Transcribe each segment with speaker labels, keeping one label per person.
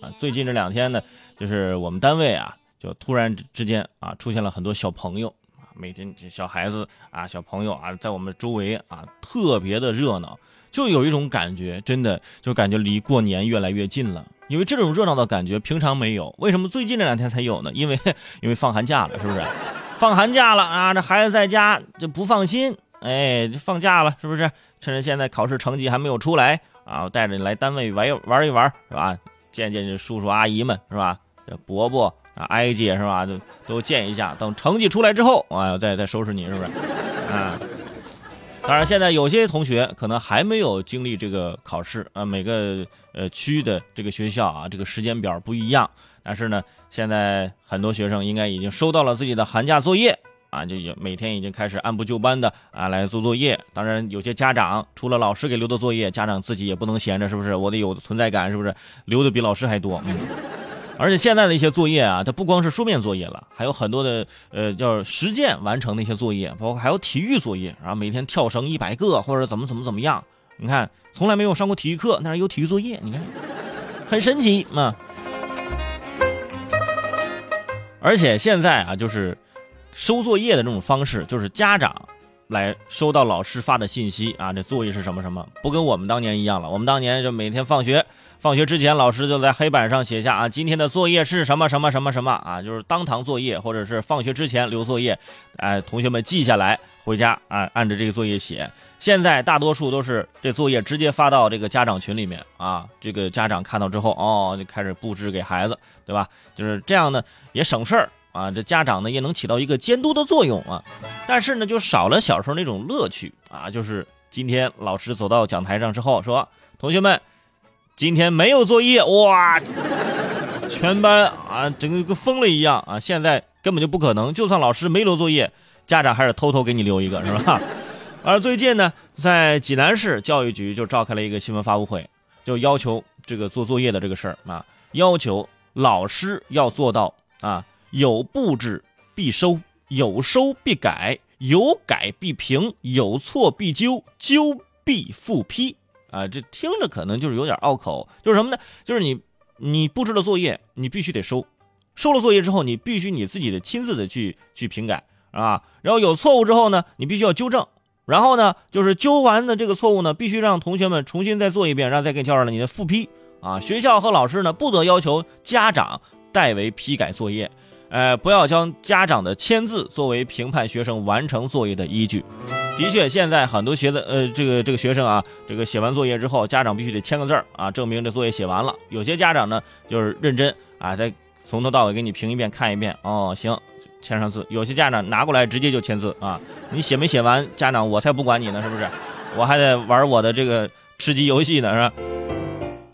Speaker 1: 啊。最近这两天呢，就是我们单位啊，就突然之间啊，出现了很多小朋友啊，每天这小孩子啊，小朋友啊，在我们周围啊，特别的热闹，就有一种感觉，真的就感觉离过年越来越近了。因为这种热闹的感觉平常没有，为什么最近这两天才有呢？因为因为放寒假了，是不是？放寒假了啊，这孩子在家就不放心，哎，放假了，是不是？趁着现在考试成绩还没有出来啊，我带着你来单位玩一玩一玩，是吧？见见这叔叔阿姨们，是吧？这伯伯啊，哀姐是吧？都都见一下。等成绩出来之后，啊，再再收拾你，是不是？啊。当然，现在有些同学可能还没有经历这个考试啊，每个呃区的这个学校啊，这个时间表不一样。但是呢，现在很多学生应该已经收到了自己的寒假作业啊，就有每天已经开始按部就班的啊来做作业。当然，有些家长除了老师给留的作业，家长自己也不能闲着，是不是？我得有存在感，是不是？留的比老师还多，嗯。而且现在的一些作业啊，它不光是书面作业了，还有很多的呃叫实践完成的一些作业，包括还有体育作业，然后每天跳绳一百个或者怎么怎么怎么样。你看，从来没有上过体育课，但是有体育作业，你看，很神奇嘛。而且现在啊，就是收作业的这种方式，就是家长来收到老师发的信息啊，这作业是什么什么，不跟我们当年一样了。我们当年就每天放学。放学之前，老师就在黑板上写下啊，今天的作业是什么什么什么什么啊，就是当堂作业，或者是放学之前留作业，哎，同学们记下来，回家啊，按着这个作业写。现在大多数都是这作业直接发到这个家长群里面啊，这个家长看到之后，哦，就开始布置给孩子，对吧？就是这样呢，也省事儿啊，这家长呢也能起到一个监督的作用啊。但是呢，就少了小时候那种乐趣啊，就是今天老师走到讲台上之后说，同学们。今天没有作业哇，全班啊，整个跟疯了一样啊！现在根本就不可能，就算老师没留作业，家长还是偷偷给你留一个，是吧？而最近呢，在济南市教育局就召开了一个新闻发布会，就要求这个做作业的这个事儿啊，要求老师要做到啊，有布置必收，有收必改，有改必评，有错必纠，纠必复批。啊，这听着可能就是有点拗口，就是什么呢？就是你，你布置了作业，你必须得收，收了作业之后，你必须你自己的亲自的去去评改啊。然后有错误之后呢，你必须要纠正。然后呢，就是纠完的这个错误呢，必须让同学们重新再做一遍，然后再给你交上来你的复批啊。学校和老师呢，不得要求家长代为批改作业，呃，不要将家长的签字作为评判学生完成作业的依据。的确，现在很多学的呃，这个这个学生啊，这个写完作业之后，家长必须得签个字儿啊，证明这作业写完了。有些家长呢，就是认真啊，再从头到尾给你评一遍、看一遍。哦，行，签上字。有些家长拿过来直接就签字啊，你写没写完，家长我才不管你呢，是不是？我还得玩我的这个吃鸡游戏呢，是吧？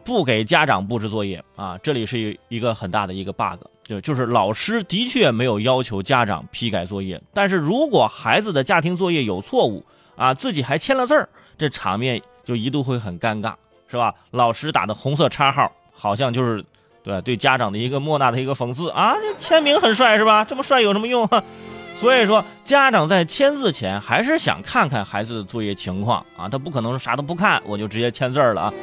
Speaker 1: 不给家长布置作业啊，这里是一个很大的一个 bug。就就是老师的确没有要求家长批改作业，但是如果孩子的家庭作业有错误啊，自己还签了字儿，这场面就一度会很尴尬，是吧？老师打的红色叉号，好像就是对对家长的一个莫大的一个讽刺啊！这签名很帅是吧？这么帅有什么用啊？所以说，家长在签字前还是想看看孩子的作业情况啊，他不可能啥都不看我就直接签字了啊。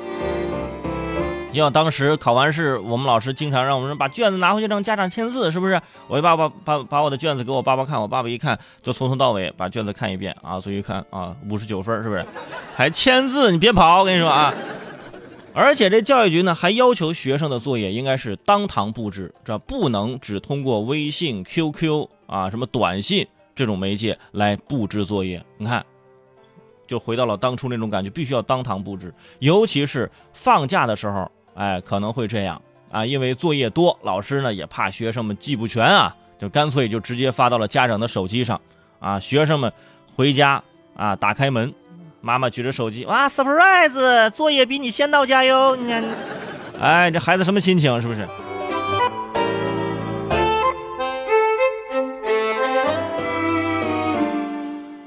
Speaker 1: 就像当时考完试，我们老师经常让我们把卷子拿回去让家长签字，是不是？我爸爸把把我的卷子给我爸爸看，我爸爸一看就从头到尾把卷子看一遍啊，所以一看啊五十九分是不是？还签字，你别跑，我跟你说啊！而且这教育局呢还要求学生的作业应该是当堂布置，这不能只通过微信、QQ 啊什么短信这种媒介来布置作业。你看，就回到了当初那种感觉，必须要当堂布置，尤其是放假的时候。哎，可能会这样啊，因为作业多，老师呢也怕学生们记不全啊，就干脆就直接发到了家长的手机上啊。学生们回家啊，打开门，妈妈举着手机，哇，surprise，作业比你先到家哟！你看，哎，这孩子什么心情？是不是？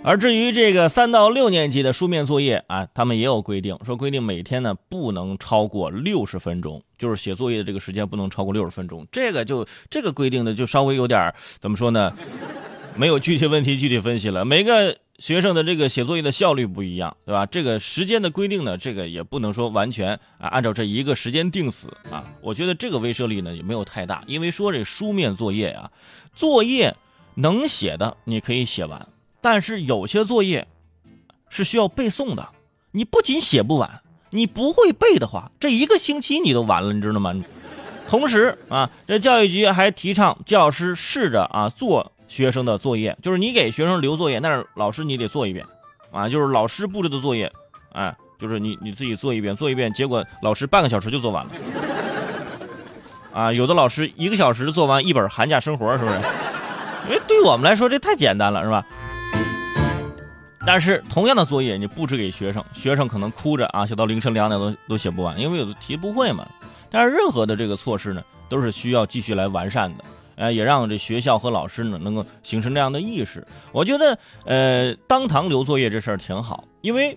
Speaker 1: 而至于这个三到六年级的书面作业啊，他们也有规定，说规定每天呢不能超过六十分钟，就是写作业的这个时间不能超过六十分钟。这个就这个规定的就稍微有点怎么说呢？没有具体问题具体分析了。每个学生的这个写作业的效率不一样，对吧？这个时间的规定呢，这个也不能说完全啊按照这一个时间定死啊。我觉得这个威慑力呢也没有太大，因为说这书面作业啊，作业能写的你可以写完，但是有些作业是需要背诵的，你不仅写不完，你不会背的话，这一个星期你都完了，你知道吗？同时啊，这教育局还提倡教师试着啊做。学生的作业就是你给学生留作业，但是老师你得做一遍，啊，就是老师布置的作业，哎，就是你你自己做一遍，做一遍，结果老师半个小时就做完了，啊，有的老师一个小时做完一本寒假生活，是不是？因为对我们来说这太简单了，是吧？但是同样的作业你布置给学生，学生可能哭着啊写到凌晨两点都都写不完，因为有的题不会嘛。但是任何的这个措施呢，都是需要继续来完善的。呃，也让这学校和老师呢能够形成这样的意识。我觉得，呃，当堂留作业这事儿挺好，因为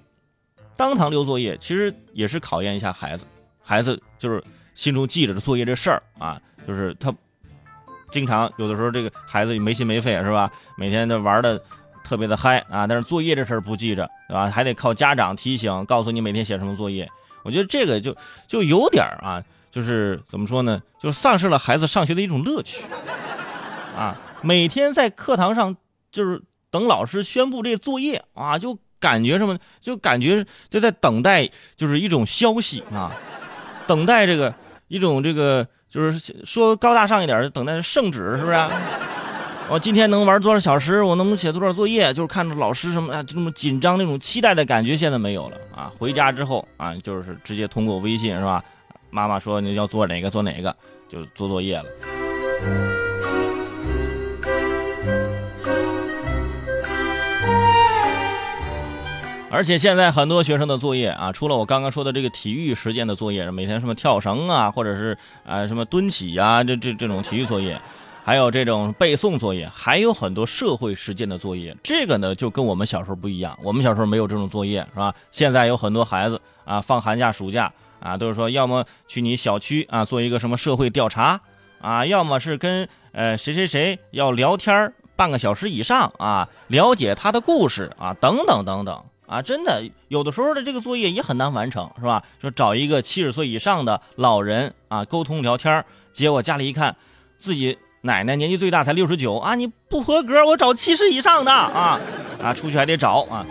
Speaker 1: 当堂留作业其实也是考验一下孩子。孩子就是心中记着的作业这事儿啊，就是他经常有的时候这个孩子没心没肺是吧？每天都玩的特别的嗨啊，但是作业这事儿不记着，对吧？还得靠家长提醒，告诉你每天写什么作业。我觉得这个就就有点啊。就是怎么说呢？就是丧失了孩子上学的一种乐趣，啊，每天在课堂上就是等老师宣布这作业啊，就感觉什么？就感觉就在等待，就是一种消息啊，等待这个一种这个，就是说高大上一点，等待圣旨，是不是？我今天能玩多少小时？我能不能写多少作业？就是看着老师什么啊，就那么紧张那种期待的感觉，现在没有了啊。回家之后啊，就是直接通过微信，是吧？妈妈说：“你要做哪个做哪个，就做作业了。”而且现在很多学生的作业啊，除了我刚刚说的这个体育实践的作业，每天什么跳绳啊，或者是啊什么蹲起呀，这这这种体育作业，还有这种背诵作业，还有很多社会实践的作业。这个呢，就跟我们小时候不一样，我们小时候没有这种作业，是吧？现在有很多孩子啊，放寒假、暑假。啊，都是说，要么去你小区啊做一个什么社会调查，啊，要么是跟呃谁谁谁要聊天半个小时以上啊，了解他的故事啊，等等等等啊，真的有的时候的这个作业也很难完成，是吧？说找一个七十岁以上的老人啊沟通聊天结果家里一看，自己奶奶年纪最大才六十九啊，你不合格，我找七十以上的啊啊，出去还得找啊。